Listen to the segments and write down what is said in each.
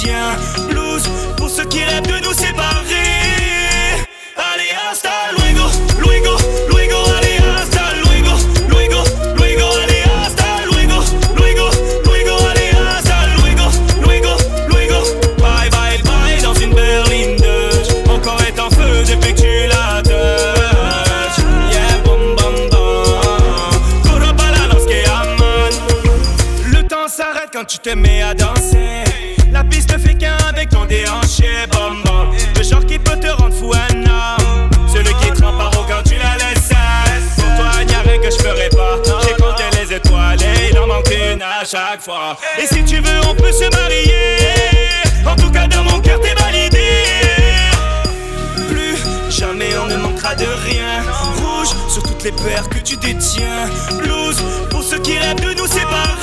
tu détiens. Blues pour ceux qui rêvent de nous séparer. Allez, hasta luego, luego, luego, allez, hasta luego, luego, luego, allez, hasta luego, luego, luego, allez, hasta luego, luego, luego. Bye, bye, bye dans une berline de Mon corps est en feu depuis que tu la touches. Yeah, bom, déhanché, bom. Le genre qui peut te rendre fou un homme. Celui qui te rend paro quand tu la laisses. Pour toi, y a rien que je ferai pas. J'ai compté les étoiles et il en manque une à chaque fois. Et si tu veux, on peut se marier. En tout cas, dans mon cœur, t'es validé. Plus jamais on ne manquera de rien. Rouge sur toutes les peurs que tu détiens. Blues pour ceux qui rêvent de nous séparer.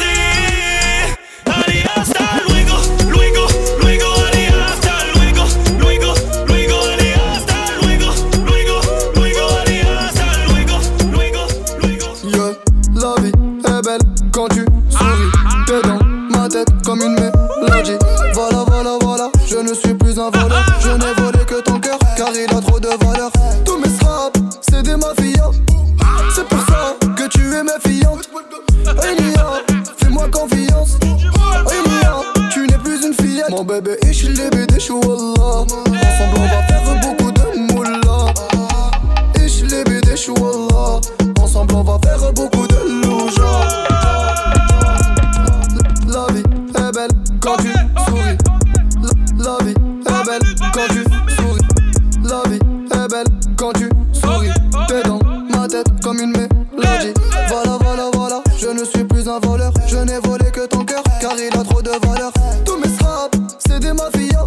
Je n'ai volé que ton cœur car il a trop de valeur. Tous mes straps, c'est des mafias.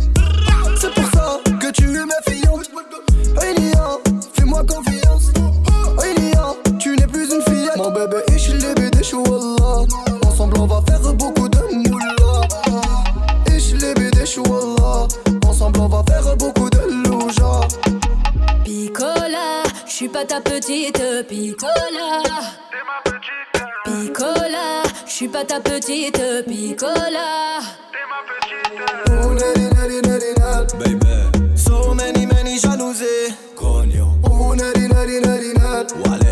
C'est pour ça que tu es méfiante. Hey Nia, fais-moi confiance. Hey Nia, tu n'es plus une fillette. Mon bébé, ich dich, wallah. Ensemble, on va faire beaucoup de moula. Ich liebe dich, wallah. Ensemble, on va faire beaucoup de louja. Picola, je suis pas ta petite picola. Pas ta petite picola. Oh, neri, neri, neri, neri. Baby, so many, many Oh, neri, neri, neri. Walesh.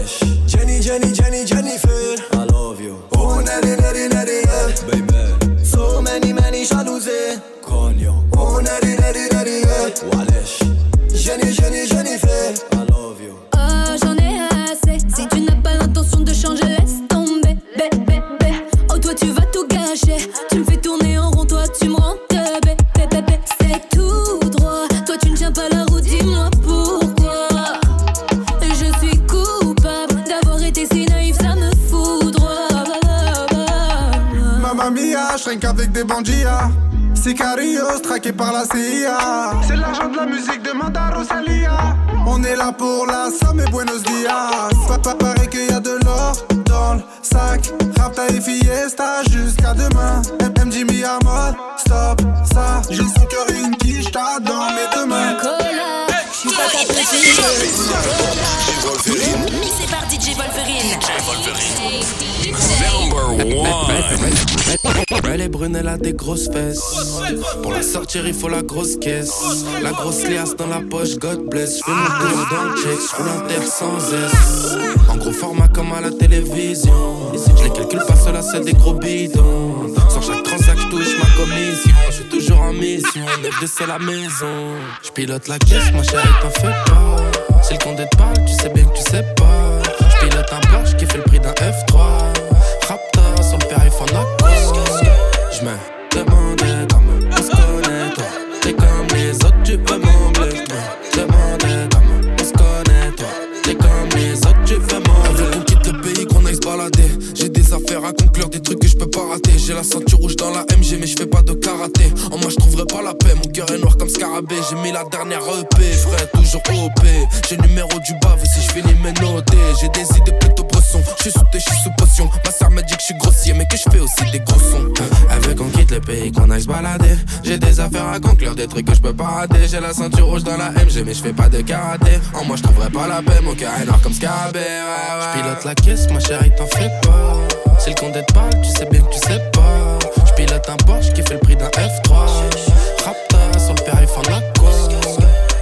Sicarios, traqués par la CIA. C'est l'argent de la musique de Mandaro Salia. On est là pour la somme et buenos dias. Papa paraît qu'il y a de l'or dans le sac. Rapta et fiesta jusqu'à demain. MJ mi amor, stop ça. Et une quiche, t'as dans mes deux mains. Nicolas, je suis pas ta petite. Mixé par DJ Wolverine. Elle est brune, elle a des grosses fesses. Pour la sortir, il faut la grosse caisse. La grosse liasse dans la poche, God bless. J'fais mon boulot dans le check, j'roule un terre sans S. En gros format comme à la télévision. Je les calcule pas, cela c'est des gros bidons. Sur chaque transac, touche ma commission. J'suis toujours en mission, 9 de c'est la maison. J'pilote la caisse, ma chérie, t'en fais pas. Si le compte est pas, tu sais bien que tu sais pas. J'pilote un blanche qui fait le prix d'un F3. Raptor sur le périph' en accord. J'me demandais J'ai la ceinture rouge dans la MG, mais je fais pas de karaté. En moi, je trouverai pas la paix, mon cœur est noir comme scarabée. J'ai mis la dernière EP, frère, toujours OP. J'ai le numéro du bave si je finis mes notés. J'ai des idées plutôt bresson, je suis sous thé, je sous potion. Ma sœur m'a dit que je suis grossier, mais que je fais aussi des gros sons. Veut qu'on quitte le pays, qu'on aille se balader. J'ai des affaires à conclure, des trucs que je peux pas rater. J'ai la ceinture rouge dans la MG, mais je fais pas de karaté. En moi, je trouverai pas la paix, mon cœur est noir comme scarabée. Ouais, Je pilote la caisse, ma chérie, t'en fais pas. C'est le compte d'être tu sais bien que tu sais pas. Je pilote un Porsche qui fait le prix d'un F3. Rapta sur le périph' en aqua.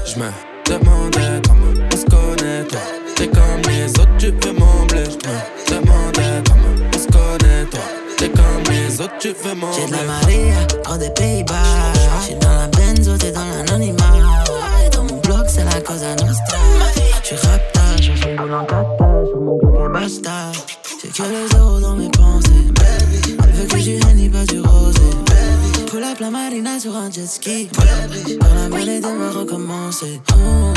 Je me demandais comment on se connaît, toi. T'es comme les autres, tu veux m'embler. Je me demandais comment on se connaît, toi. T'es comme les autres, tu veux m'embler. J'ai de la Maria, prends des Pays-Bas. J'suis dans la benzo, t'es dans l'anonymat. Dans mon bloc, c'est la cause à nostra. J'suis rapta, je fais une boule en kata. Sur mon bloc et basta. Que les zéros dans mes pensées. Elle veut que du Henny, pas du rosé. Pull up la marina sur un jet ski. Dans la mêlée de me recommencer. Oh,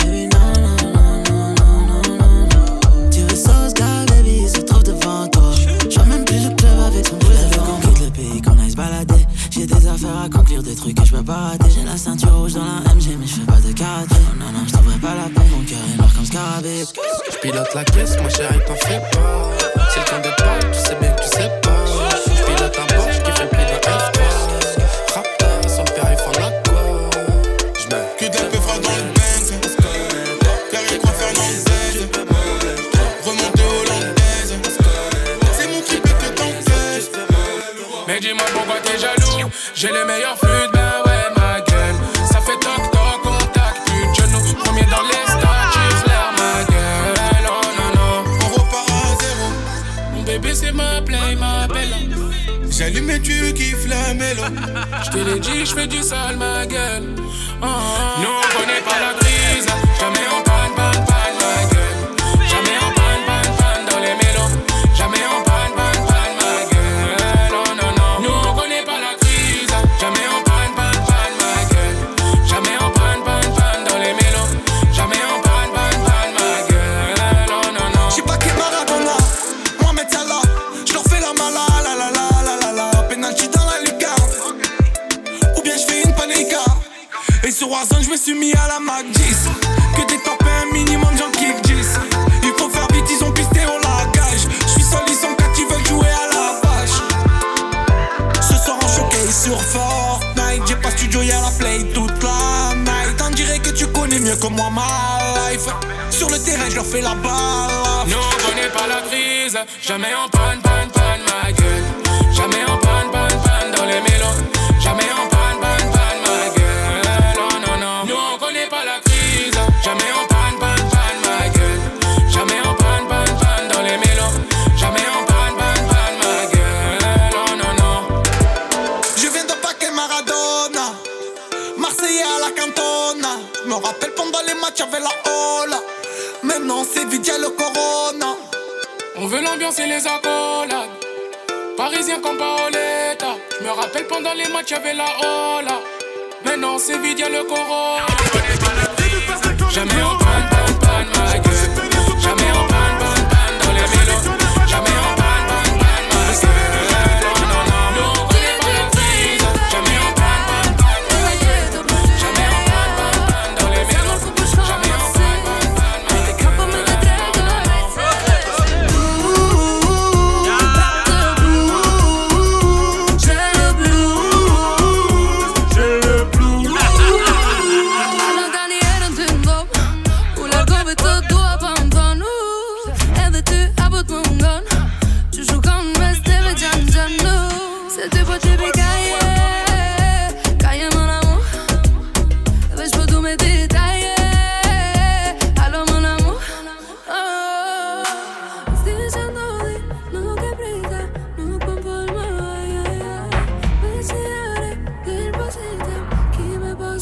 baby, non, non, non, non, non, non, non. Tu veux sauce, gars, baby, il se trouve devant toi. J'vois même plus le club avec son Elle veut qu'on quitte le pays, qu'on aille se balader. J'ai des affaires à conclure, des trucs que je peux pas rater. J'ai la ceinture rouge dans la MG, mais je Je pilote la caisse, ma chérie, t'en fais pas. C'est le compte d'être parle, tu sais bien que tu sais pas. J'allume et tu kiffes la mélo. Je te l'ai dit, je fais du sale ma gueule Oh, oh. Nous on connaît pas la suis mis à la Mac 10. Que des top un minimum, j'en kick 10. Il faut faire vite, ils ont pisté au lagage. J'suis seul, ils sont quatre, ils veulent jouer à la vache. Ce soir en choqué sur Fortnite. J'ai pas studio, y'a la play toute la night. On dirait que tu connais mieux que moi ma life. Sur le terrain, j'leur fais la balle. Nous on connaît pas la crise, jamais en panne, panne, panne ma gueule. Jamais en panne, Maradona Marseillais à la cantona Je me rappelle pendant les matchs avec la Ola Maintenant c'est Vidia le Corona On veut l'ambiance et les accolades. Parisien comme Paoletta. Je me rappelle pendant les matchs, y'avait la Ola. Maintenant c'est vide, y'a le Corona. Jamais en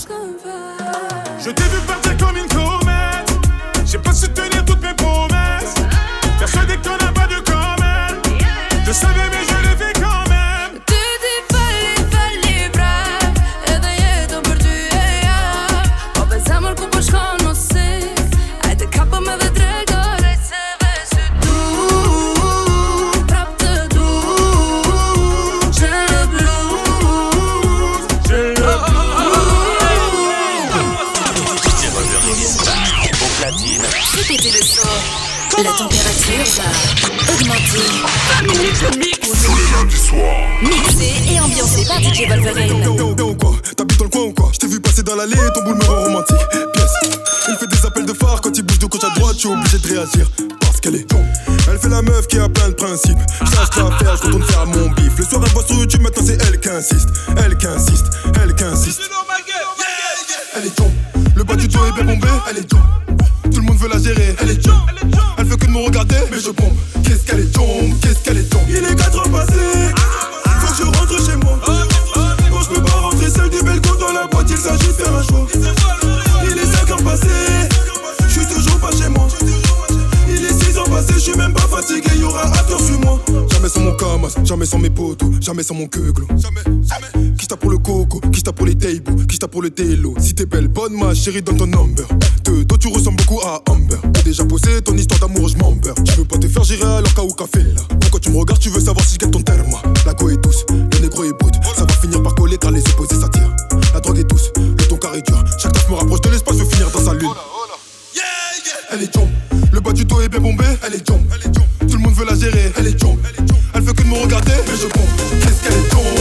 Je t'ai vu partir. Augmenter. Mix. Mixé et ambiancé par DJ Wolverine. Yo, quoi? T'habites dans le coin ou quoi? Je t'ai vu passer dans l'allée, ton boule me rend romantique. Pièce. Elle fait des appels de phare quand il bouge de gauche à droite, je suis obligé de réagir. Parce qu'elle est con. Elle fait la meuf qui a plein de principes. Sache quoi faire, je retourne faire mon bif. Le soir, elle voit sur YouTube, maintenant c'est elle qui insiste. Elle qui insiste, elle qui insiste. Elle est con. Le bas du dos est bien bombé, elle est con. Tout le monde veut la gérer, elle est con. Me regarder, mais je pompe. Qu'est-ce qu'elle est tombe, qu'est-ce qu'elle est tombe. Il est 4 heures passées, faut que je rentre chez moi. Quand je peux pas rentrer seul du balcon dans la boîte, il s'agit de faire un choix. Il est 5 heures passées, je suis toujours pas chez moi. Il est 6 heures passées, je suis même pas fatigué, y'aura after sur moi. Jamais sans mon camas, jamais sans mes potos, jamais sans mon queuglo. Jamais, jamais. Qui t'a pour le coco, qui t'a pour les tables, qui t'a pour le télo. Si t'es belle, bonne ma chérie, donne ton number. De dos, tu ressembles beaucoup à Amber. T'as déjà posé ton histoire d'amour, je m'en Tu veux pas te faire gérer alors qu'à au café là. Pourquoi tu me regardes, tu veux savoir si je gagne ton terme. La go est douce, le négro est brut. Ça va finir par coller car les opposés s'attirent. La drogue est douce, le ton carré dur. Chaque taf me rapproche de l'espace, je veux finir dans sa lune. Elle est jump, le bas du dos est bien bombé. Elle est jump, tout le monde veut la gérer. Elle est jump, elle veut que de me regarder, mais je pompe. Qu'est-ce qu'elle est jump,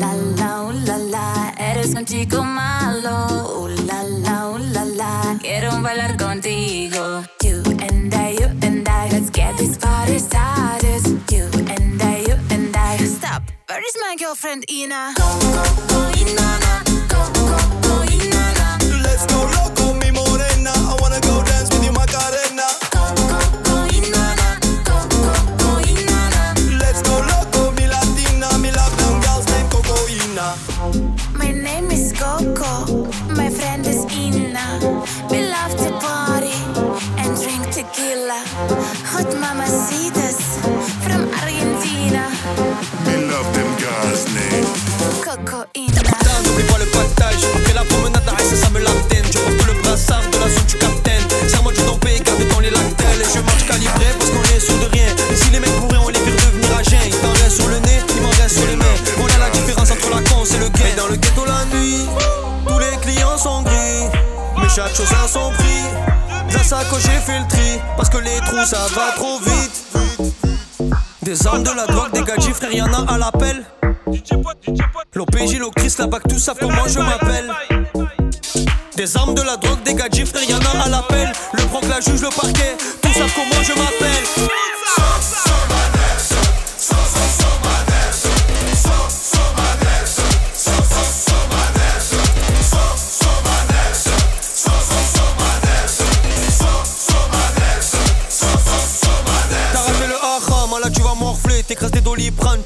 La la, uh, la la, eres un chico malo. Uh, la la, uh, la la, quiero bailar contigo. You and I, you and I, let's get this party started. You and I, you and I. Stop, where is my girlfriend Ina? Let's Hot mamacitas from Argentina. Me love them girls named Coco Ina. N'oublie pas le partage. Après la promenade à ça, ça me l'antenne. Je porte le brassard de la zone du capitaine. Serre-moi du dompé, garde dans les lactelles. Et je marche calibré parce qu'on est sûr de rien. Et si les mecs mouraient, on les fait devenir à jeun. Il t'en reste sur le nez, il m'en reste sur les mains. On a la différence entre la con et le gay. Et dans le ghetto la nuit, tous les clients sont gris. Mais chaque chose a son prix. J'ai fait le tri. Parce que les trous, ça va trop vite. Des armes, de la drogue, des gadgets, frère, y'en a à l'appel. L'OPJ, l'Ocris, la BAC, tout savent comment je m'appelle. Des armes, de la drogue, des gadgets, frère, y'en a à l'appel. Le proc, la juge, le parquet, tout savent comment je m'appelle.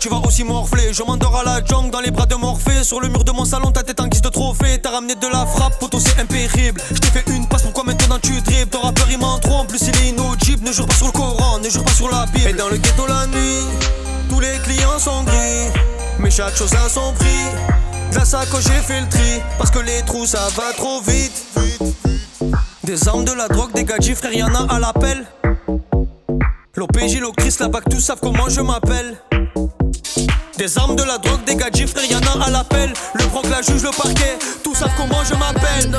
Tu vas aussi morfler. Je m'endors à la jungle dans les bras de Morphée. Sur le mur de mon salon, ta tête en guise de trophée. T'as ramené de la frappe, poteau c'est impérible. Je t'ai fait une passe, pourquoi maintenant tu dribbles Ton rappeur il m'en trompe, plus il est inaudible. Ne jure pas sur le Coran, ne jure pas sur la Bible. Et dans le ghetto la nuit, tous les clients sont gris. Mais chaque chose a son prix. De la sacoche j'ai fait le tri, parce que les trous ça va trop vite. Des armes, de la drogue, des gadgets, frère, y'en a à l'appel. L'OPJ, l'Ocris, la BAC, tous savent comment je m'appelle. Des armes, de la drogue, des gadgets, frère, y'en a à l'appel. Le proc, la juge, le parquet, tout savent comment je m'appelle.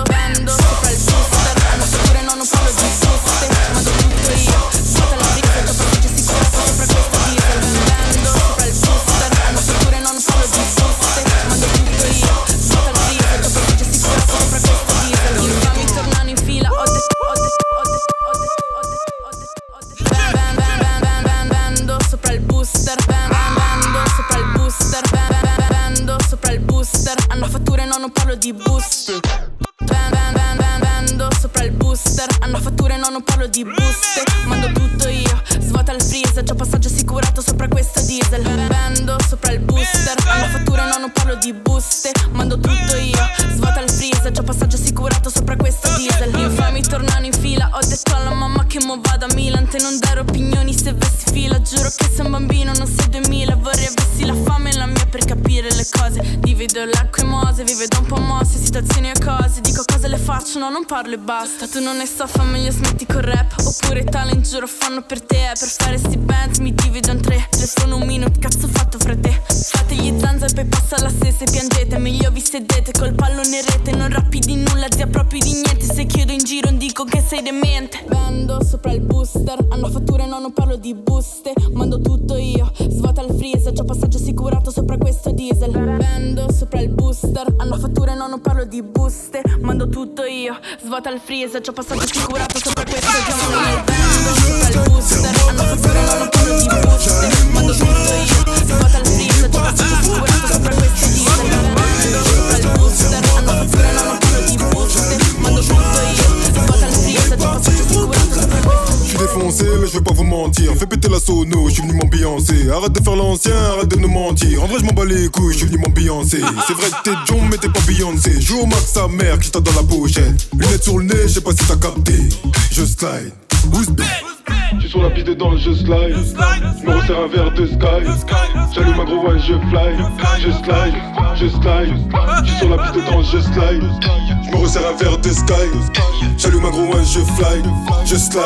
Di buste Mando tutto io, svuota il freezer C'ho passaggio assicurato sopra questo diesel. Infami tornano in fila Ho detto alla mamma che mo vado a Milan. Te non dare opinioni se vessi fila Giuro che sei un bambino, non sei 2000 Vorrei avessi la fame e la mia per capire cose. Divido l'acqua e mose, vive da un po' mosse Situazioni e cose, dico cose le faccio No, non parlo e basta. Tu non ne so, fa meglio smetti col rap. Oppure talent giuro fanno per te. Per fare sti band mi divido in tre. Telefono un minuto, cazzo fatto fra te? Fate gli zanza e poi passa la stessa e piangete. Meglio vi sedete col pallone in rete. Non rappi di nulla, zia proprio di niente. Se chiedo in giro non dico che sei demente. Bando sopra il booster Hanno fatture, no, non parlo di buste. Mando tutto io, svuota il freezer C'ho passaggio assicurato sopra questo diesel Bando sopra il booster. Hanno fatture, no, non parlo di buste. Mando tutto io, svuota il freezer C'ho passaggio assicurato sopra questo diesel Arrête de faire l'ancien, arrête de nous mentir. En vrai, je m'en bats les couilles, je suis venu m'ambiancer. C'est vrai que t'es John, mais t'es pas Beyoncé. Joue au max sa mère qui t'a dans la pochette. Lunettes sur le nez, je sais pas si t'as capté. Je slide. Who's back? Je suis sur la piste dedans, je slide. Je me resserre un verre de sky. J'allume ma gros one, je fly. Je slide, je slide. Je suis sur la piste dedans, je slide. Je me resserre un verre de sky. J'allume ma gros one, je fly. Je slide,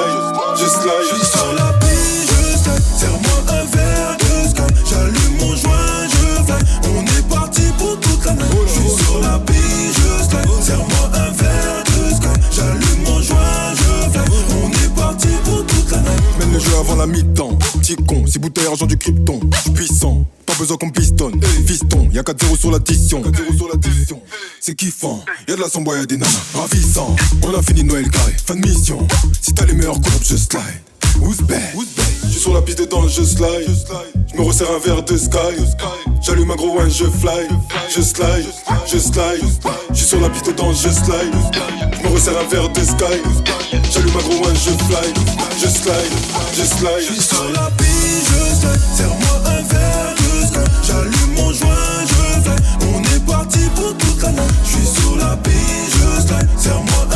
je slide. Je suis sur la piste, je slide. Serre-moi un verre sky. J'allume mon joint, je fly. On est parti pour toute la nuit. Mène le jeu avant la mi-temps. Petit con, si bouteille argent du krypton. J'suis puissant, pas besoin qu'on pistonne. Fiston, y'a 4-0 sur l'addition. 4-0 sur l'addition. C'est kiffant, y'a de la sombre, y'a des nanas. Ravissant, on a fini Noël carré. Fin de mission, si t'as les meilleurs courbes, je slide. Who's? Je suis sur la piste de danse, je slide. Je me resserre un verre de sky. J'allume un gros one, je fly. Je slide, je slide. Je suis sur la piste de danse, je slide. Je me resserre un verre de sky. J'allume un gros one, je fly. Je slide, je slide. Je suis sur la piste, je slide. Serre-moi un verre de sky. J'allume mon joint, je fly. On est parti pour toute la nuit. Je suis sur la piste, je slide. Serre-moi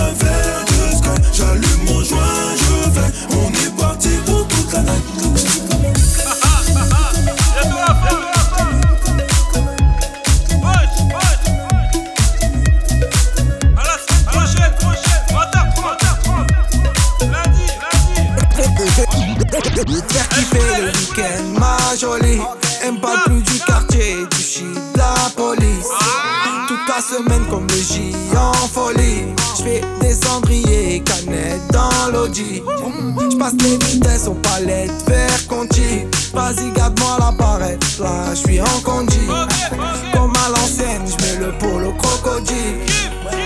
J'passe les vitesses aux palettes vers Conti. Vas-y, garde-moi la barrette, là j'suis en condi. Comme à l'ancienne, j'mets le polo crocodile.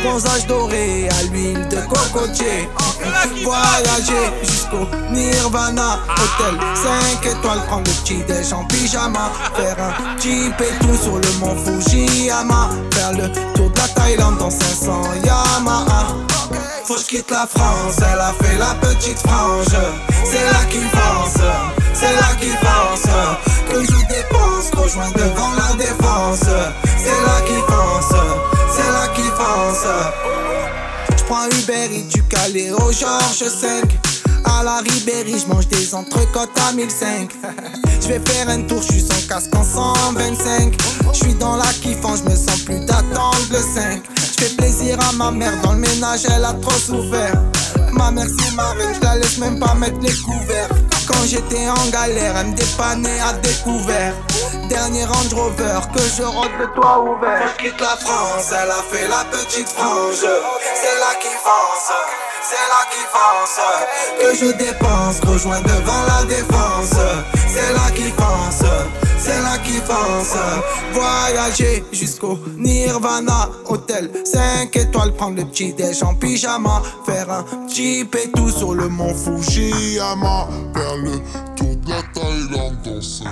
Bronzage doré à l'huile de cocotier. Voyager jusqu'au Nirvana. Hôtel 5 étoiles, prendre le petit déj en pyjama. Faire un et tout sur le mont Fujiyama. Faire le tour de la Thaïlande dans 500 Yamaha. Faut que quitte la France, elle a fait la petite frange. C'est là qu'il pense, c'est là qu'il pense. Que je dépense, rejoins devant la défense. C'est là qu'il pense, c'est là qu'il pense. J'prends Uber et du Calais au Georges 5 À la Ribéry, j'mange des entrecôtes à 1005 J'vais faire un tour, j'suis sans casque en 125 J'suis dans la kiffant, j'me sens plus d'attendre le 5 J'fais plaisir à ma mère, dans le ménage elle a trop souffert Ma mère c'est ma reine, j'la laisse même pas mettre les couverts Quand j'étais en galère, elle me dépannait à découvert Dernier Range Rover que je rentre de toi ouvert. Quand je quitte la France, elle a fait la petite frange. C'est là qui fonce, c'est là qui fonce. Que je dépense, rejoins devant la défense. C'est là qui fonce c'est là qui pense. Voyager jusqu'au Nirvana, hôtel 5 étoiles, prendre le petit déj en pyjama, faire un et tout sur le mont Fujiyama, faire le tour de la Thaïlande danser.